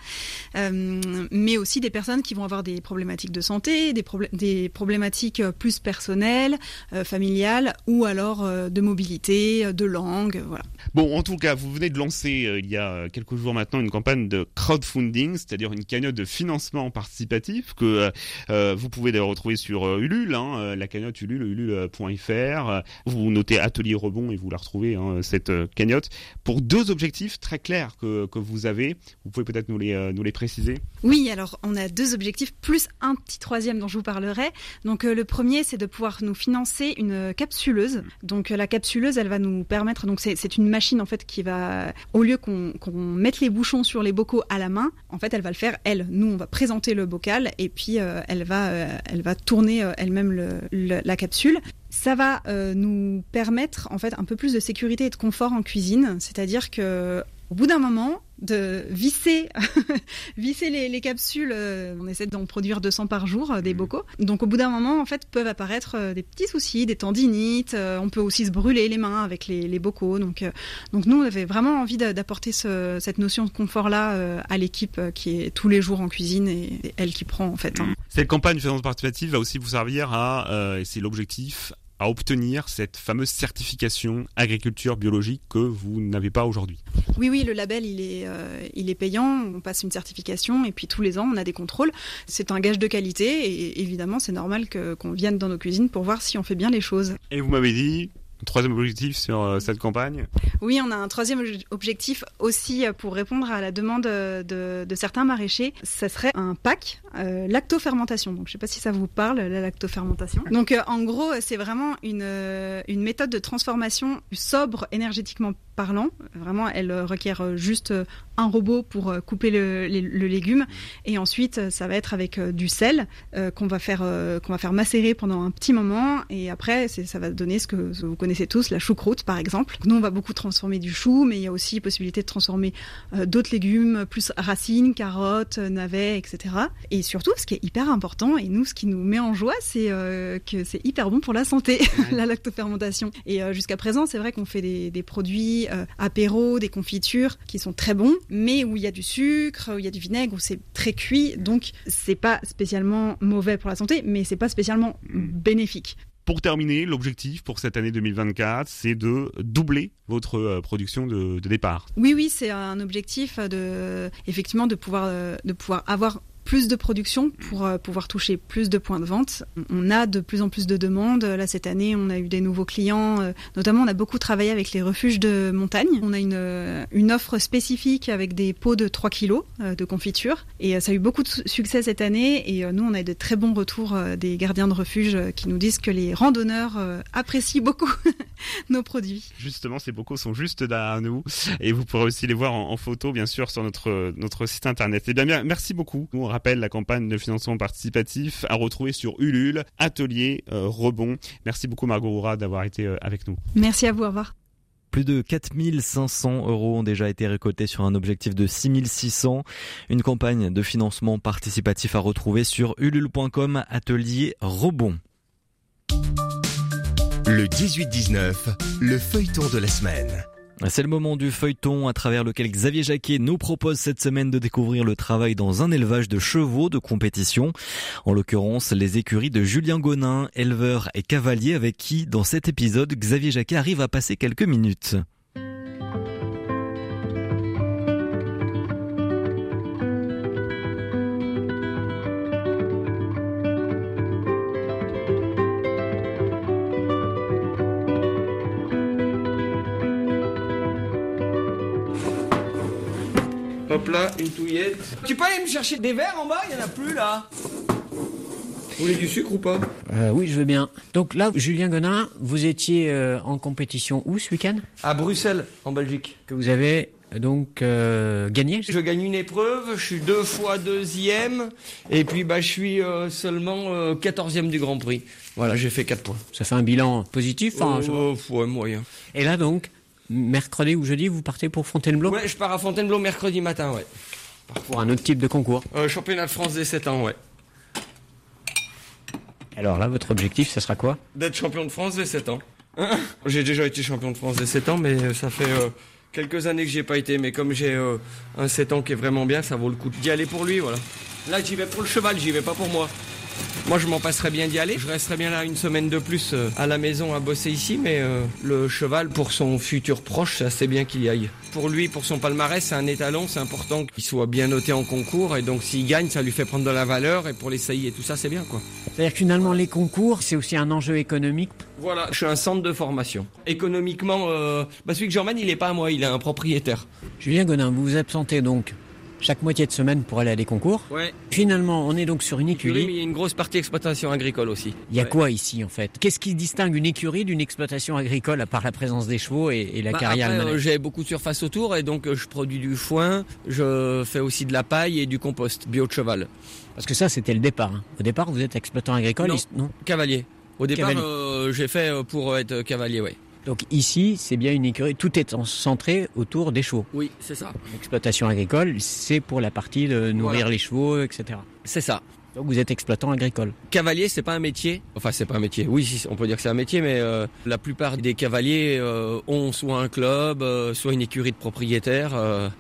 Mais aussi des personnes qui vont avoir des problématiques de santé, des, problé des problématiques plus personnelles, familiales, ou alors de mobilité, de langue, voilà. Bon, en tout cas, vous venez de lancer il y a quelques jours maintenant une campagne de crowdfunding, c'est-à-dire une cagnotte de financement participatif participatif que euh, vous pouvez d'ailleurs retrouver sur euh, Ulule, hein, euh, la cagnotte Ulule, ulule.fr. Vous notez Atelier Rebond et vous la retrouvez, hein, cette cagnotte, pour deux objectifs très clairs que, que vous avez. Vous pouvez peut-être nous les, nous les préciser Oui, alors on a deux objectifs, plus un petit troisième dont je vous parlerai. Donc le premier, c'est de pouvoir nous financer une capsuleuse. Donc la capsuleuse, elle va nous permettre, donc c'est une machine en fait qui va, au lieu qu'on qu mette les bouchons sur les bocaux à la main, en fait elle va le faire elle. Nous, on va présenter le bocal et puis euh, elle va euh, elle va tourner euh, elle-même le, le, la capsule. Ça va nous permettre en fait un peu plus de sécurité et de confort en cuisine, c'est-à-dire que au bout d'un moment, de visser, visser les, les capsules, euh, on essaie d'en produire 200 par jour, euh, des bocaux. Donc au bout d'un moment, en fait, peuvent apparaître euh, des petits soucis, des tendinites. On peut aussi se brûler les mains avec les, les bocaux. Donc, donc nous, on avait vraiment envie d'apporter ce, cette notion de confort-là à l'équipe qui est tous les jours en cuisine et, et elle qui prend en fait. Hein. Cette campagne financement participative va aussi vous servir à, et c'est l'objectif, à obtenir cette fameuse certification agriculture biologique que vous n'avez pas aujourd'hui. Oui, oui, le label, il est, euh, il est payant. On passe une certification et puis tous les ans, on a des contrôles. C'est un gage de qualité et évidemment, c'est normal qu'on qu vienne dans nos cuisines pour voir si on fait bien les choses. Et vous m'avez dit, troisième objectif sur euh, cette campagne? Oui, on a un troisième objectif aussi pour répondre à la demande de, de certains maraîchers. Ça serait un pack euh, lactofermentation. Donc, je ne sais pas si ça vous parle, la lactofermentation. Donc, euh, en gros, c'est vraiment une, euh, une méthode de transformation sobre énergétiquement parlant. Vraiment, elle requiert juste un robot pour couper le, le, le légume. Et ensuite, ça va être avec du sel qu'on va faire qu'on va faire macérer pendant un petit moment. Et après, ça va donner ce que vous connaissez tous, la choucroute par exemple. Nous, on va beaucoup transformer du chou, mais il y a aussi possibilité de transformer euh, d'autres légumes, plus racines, carottes, navets, etc. Et surtout, ce qui est hyper important, et nous, ce qui nous met en joie, c'est euh, que c'est hyper bon pour la santé, la lactofermentation. Et euh, jusqu'à présent, c'est vrai qu'on fait des, des produits apéros, des confitures qui sont très bons, mais où il y a du sucre, où il y a du vinaigre, où c'est très cuit, donc c'est pas spécialement mauvais pour la santé, mais c'est pas spécialement bénéfique. Pour terminer, l'objectif pour cette année 2024, c'est de doubler votre euh, production de, de départ. Oui, oui, c'est un objectif de, effectivement, de pouvoir, euh, de pouvoir avoir plus de production pour euh, pouvoir toucher plus de points de vente. On a de plus en plus de demandes. Là, cette année, on a eu des nouveaux clients. Euh, notamment, on a beaucoup travaillé avec les refuges de montagne. On a une, euh, offre spécifique avec des pots de 3 kilos de confiture. Et ça a eu beaucoup de succès cette année. Et nous, on a eu de très bons retours des gardiens de refuge qui nous disent que les randonneurs apprécient beaucoup nos produits. Justement, ces bocaux sont juste derrière nous. Et vous pourrez aussi les voir en, photo, bien sûr, sur notre, notre site internet. Eh bien, merci beaucoup rappelle la campagne de financement participatif à retrouver sur Ulule, Atelier euh, Rebond. Merci beaucoup Margot Roura d'avoir été euh, avec nous. Merci à vous, au revoir. Plus de 4500 euros ont déjà été récoltés sur un objectif de 6600. Une campagne de financement participatif à retrouver sur ulule.com atelier rebond. Le 18-19, le feuilleton de la semaine. C'est le moment du feuilleton à travers lequel Xavier Jacquet nous propose cette semaine de découvrir le travail dans un élevage de chevaux de compétition. En l'occurrence, les écuries de Julien Gonin, éleveur et cavalier avec qui, dans cet épisode, Xavier Jacquet arrive à passer quelques minutes. Tu peux aller me chercher des verres en bas Il y en a plus là. Vous voulez du sucre ou pas euh, Oui, je veux bien. Donc là, Julien Gonin, vous étiez euh, en compétition où ce week-end? À Bruxelles, en Belgique. Que vous avez euh, donc gagné Je gagne une épreuve, je suis deux fois deuxième, et puis bah, je suis seulement quatorzième du Grand Prix. Voilà, j'ai fait quatre points. Ça fait un bilan positif hein, ouais, moyen. Et là donc, mercredi ou jeudi, vous partez pour Fontainebleau? Ouais, je pars à Fontainebleau mercredi matin, ouais. Pour un autre type de concours euh, Championnat de France des 7 ans, ouais. Alors là, votre objectif, ce sera quoi? D'être champion de France des 7 ans. j'ai déjà été champion de France des 7 ans, mais ça fait euh, quelques années que j'ai pas été. Mais comme j'ai euh, un 7 ans qui est vraiment bien, ça vaut le coup d'y aller pour lui, voilà. Là, j'y vais pour le cheval, j'y vais pas pour moi. Moi, je m'en passerais bien d'y aller. Je resterais bien là une semaine de plus euh, à la maison à bosser ici, mais euh, le cheval, pour son futur proche, c'est assez bien qu'il y aille. Pour lui, pour son palmarès, c'est un étalon, c'est important qu'il soit bien noté en concours, et donc s'il gagne, ça lui fait prendre de la valeur, et pour les saillies et tout ça, c'est bien, quoi. C'est-à-dire que finalement, les concours, c'est aussi un enjeu économique Voilà, je suis un centre de formation. Économiquement, euh, bah celui que j'emmène, il est pas à moi, il est un propriétaire. Julien Gonin, vous vous absentez donc chaque moitié de semaine pour aller à des concours. Ouais. Finalement, on est donc sur une écurie. Oui, mais il y a une grosse partie exploitation agricole aussi. Il y a quoi ici en fait? Qu'est-ce qui distingue une écurie d'une exploitation agricole à part la présence des chevaux et, la bah, carrière euh, J'ai beaucoup de surface autour et donc euh, je produis du foin, je fais aussi de la paille et du compost bio de cheval. Parce que ça, c'était le départ. Hein. Au départ, vous êtes exploitant agricole Non, cavalier. Au départ, euh, j'ai fait pour être cavalier, oui. Donc ici, c'est bien une écurie, tout est centré autour des chevaux. Oui, c'est ça. L'exploitation agricole, c'est pour la partie de nourrir les chevaux, etc. C'est ça. Donc vous êtes exploitant agricole. Cavalier, c'est pas un métier. Enfin, c'est pas un métier. Oui, on peut dire que c'est un métier, mais euh, la plupart des cavaliers euh, ont soit un club, euh, soit une écurie de propriétaires,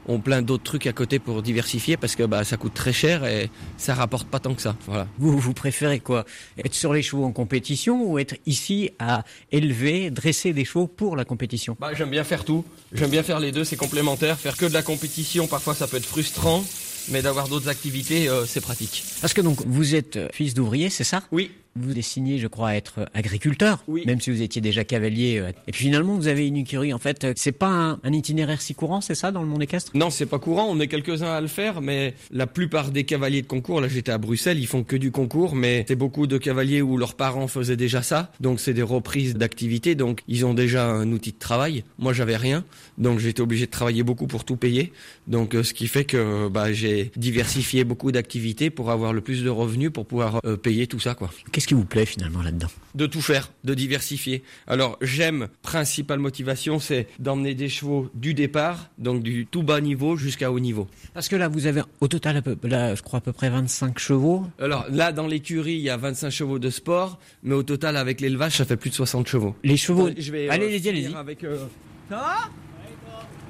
ont plein d'autres trucs à côté pour diversifier parce que bah, ça coûte très cher et ça rapporte pas tant que ça. Voilà. Vous, vous préférez quoi? Être sur les chevaux en compétition ou être ici à élever, dresser des chevaux pour la compétition? Bah, j'aime bien faire tout. J'aime bien faire les deux, c'est complémentaire. Faire que de la compétition, parfois ça peut être frustrant mais d'avoir d'autres activités, euh, c'est pratique. Parce que donc vous êtes euh, fils d'ouvrier, c'est ça? Oui. Vous dessinez, je crois, être agriculteur, oui. même si vous étiez déjà cavalier. Euh. Et puis finalement, vous avez une écurie. En fait, c'est pas un, itinéraire si courant, c'est ça, dans le monde équestre? Non, c'est pas courant. On est quelques-uns à le faire, mais la plupart des cavaliers de concours, là, j'étais à Bruxelles, ils font que du concours, mais c'est beaucoup de cavaliers où leurs parents faisaient déjà ça. Donc c'est des reprises d'activité, donc ils ont déjà un outil de travail. Moi, j'avais rien, donc j'étais obligé de travailler beaucoup pour tout payer. Donc ce qui fait que bah, j'ai diversifié beaucoup d'activités pour avoir le plus de revenus pour pouvoir euh, payer tout ça, quoi. Qu'est-ce qui vous plaît finalement là-dedans? De tout faire, de diversifier. Alors j'aime, principale motivation, c'est d'emmener des chevaux du départ, donc du tout bas niveau jusqu'à haut niveau. Parce que là, vous avez au total, à peu, là, je crois à peu près 25 chevaux. Alors là, dans l'écurie, il y a 25 chevaux de sport, mais au total, avec l'élevage, ça fait plus de 60 chevaux. Les chevaux. Je vais, allez, euh, allez-y, allez-y. avec, euh, Ça va?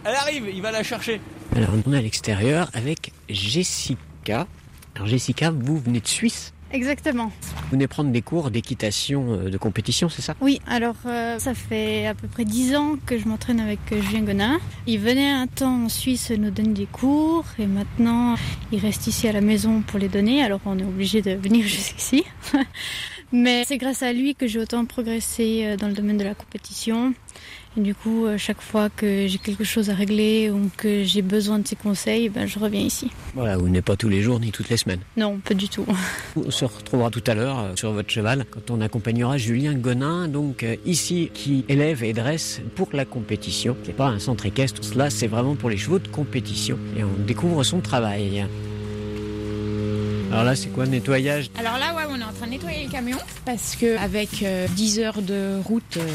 Elle arrive, il va la chercher. Alors on est à l'extérieur avec Jessica. Alors Jessica, vous venez de Suisse Exactement. Vous venez prendre des cours d'équitation euh, de compétition, c'est ça? Oui, alors euh, ça fait à peu près 10 ans que je m'entraîne avec euh, Julien Gonin. Il venait un temps en Suisse nous donner des cours et maintenant il reste ici à la maison pour les donner, alors on est obligé de venir jusqu'ici. Mais c'est grâce à lui que j'ai autant progressé euh, dans le domaine de la compétition. Et du coup, euh, chaque fois que j'ai quelque chose à régler ou que j'ai besoin de ses conseils, ben, je reviens ici. Voilà, vous venez pas tous les jours ni toutes les semaines. Non, pas du tout. On se retrouvera tout à l'heure euh, sur votre cheval quand on accompagnera Julien Gonin, donc ici qui élève et dresse pour la compétition. C'est pas un centre équestre, cela c'est vraiment pour les chevaux de compétition et on découvre son travail. Alors là, c'est quoi nettoyage? Alors là, ouais, on est en train de nettoyer le camion parce que avec euh, 10 heures de route, euh,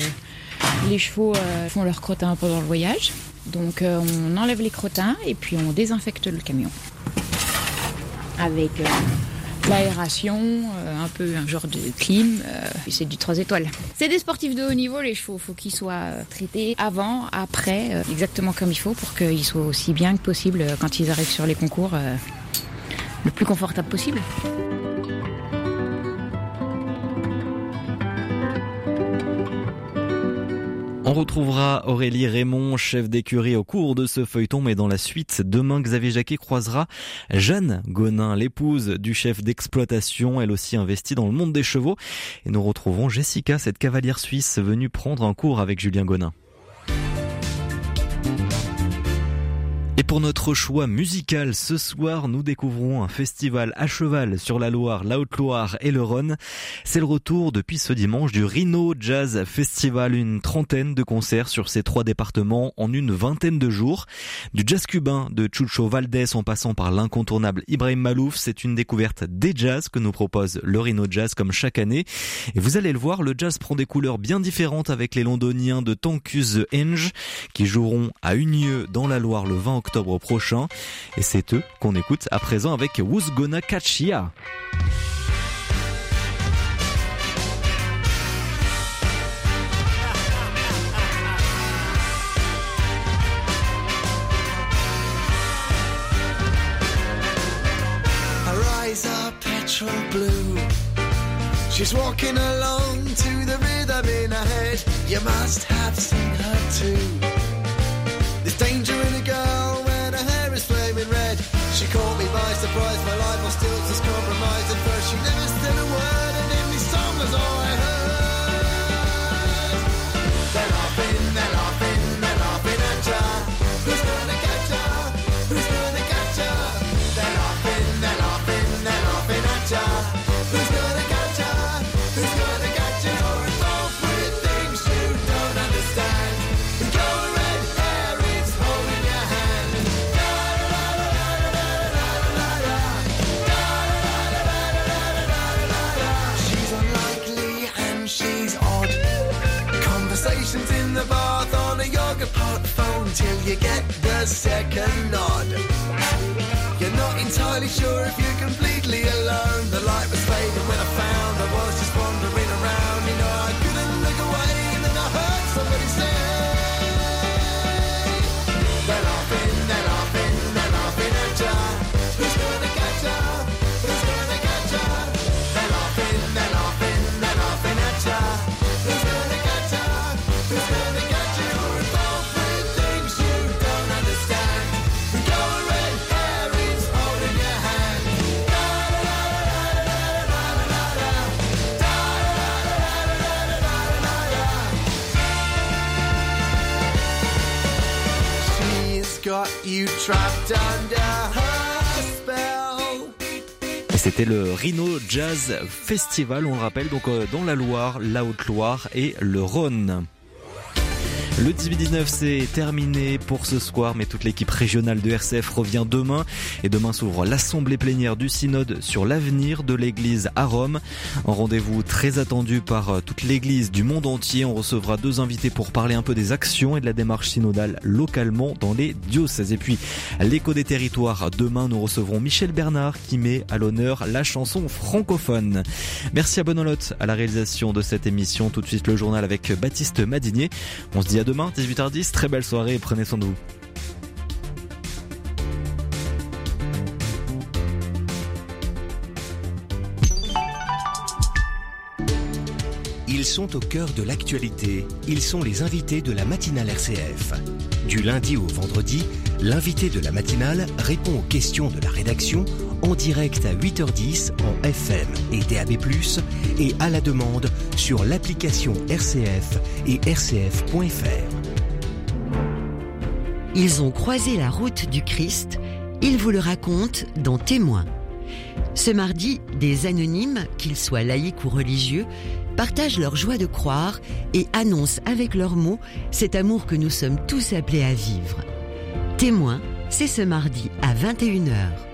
les chevaux euh, font leurs crottins pendant le voyage. Donc euh, on enlève les crottins et puis on désinfecte le camion avec euh, l'aération, euh, un peu un genre de clim. euh, c'est du 3 étoiles. C'est des sportifs de haut niveau, les chevaux. Faut qu'ils soient euh, traités avant, après, euh, exactement comme il faut pour qu'ils soient aussi bien que possible euh, quand ils arrivent sur les concours. Le plus confortable possible. On retrouvera Aurélie Raymond, chef d'écurie au cours de ce feuilleton, mais dans la suite, demain, Xavier Jacquet croisera Jeanne Gonin, l'épouse du chef d'exploitation, elle aussi investie dans le monde des chevaux. Et nous retrouvons Jessica, cette cavalière suisse venue prendre un cours avec Julien Gonin. Pour notre choix musical, ce soir, nous découvrons un festival à cheval sur la Loire, la Haute-Loire et le Rhône. C'est le retour depuis ce dimanche du Rhino Jazz Festival, une trentaine de concerts sur ces trois départements en une vingtaine de jours. Du jazz cubain de Chucho Valdés en passant par l'incontournable Ibrahim Malouf, c'est une découverte des jazz que nous propose le Rhino Jazz comme chaque année. Et vous allez le voir, le jazz prend des couleurs bien différentes avec les londoniens de Tankus The Henge qui joueront à Unieux dans la Loire le 20 octobre prochain. Et c'est eux qu'on écoute à présent avec Who's Gonna Catch Ya? Blue. She's walking along to the rhythm in her head. You must have seen her too. There's danger caught me by surprise. My life was till you get the second nod. You're not entirely sure if you're completely alone. The light was C'était le Rhino Jazz Festival, on le rappelle, donc euh, dans la Loire, la Haute-Loire et le Rhône. Le 18-19 c'est terminé pour ce soir, mais toute l'équipe régionale de RCF revient demain. Et demain s'ouvre l'assemblée plénière du synode sur l'avenir de l'église à Rome. Un rendez-vous très attendu par euh, toute l'église du monde entier. On recevra deux invités pour parler un peu des actions et de la démarche synodale localement dans les diocèses. Et puis, l'écho des territoires. Demain, nous recevrons Michel Bernard qui met à l'honneur la chanson francophone. Merci à Bonolotte à la réalisation de cette émission. Tout de suite, le journal avec Baptiste Madinier. On se dit à demain, 18h10. Très belle soirée prenez soin de vous. Ils sont au cœur de l'actualité. Ils sont les invités de la matinale RCF. Du lundi au vendredi, l'invité de la matinale répond aux questions de la rédaction en direct à 8h10 en FM et DAB+, et à la demande sur l'application RCF et rcf.fr. Ils ont croisé la route du Christ, ils vous le racontent dans Témoins. Ce mardi, des anonymes, qu'ils soient laïcs ou religieux, partagent leur joie de croire et annoncent avec leurs mots cet amour que nous sommes tous appelés à vivre. Témoins, c'est ce mardi à 21h.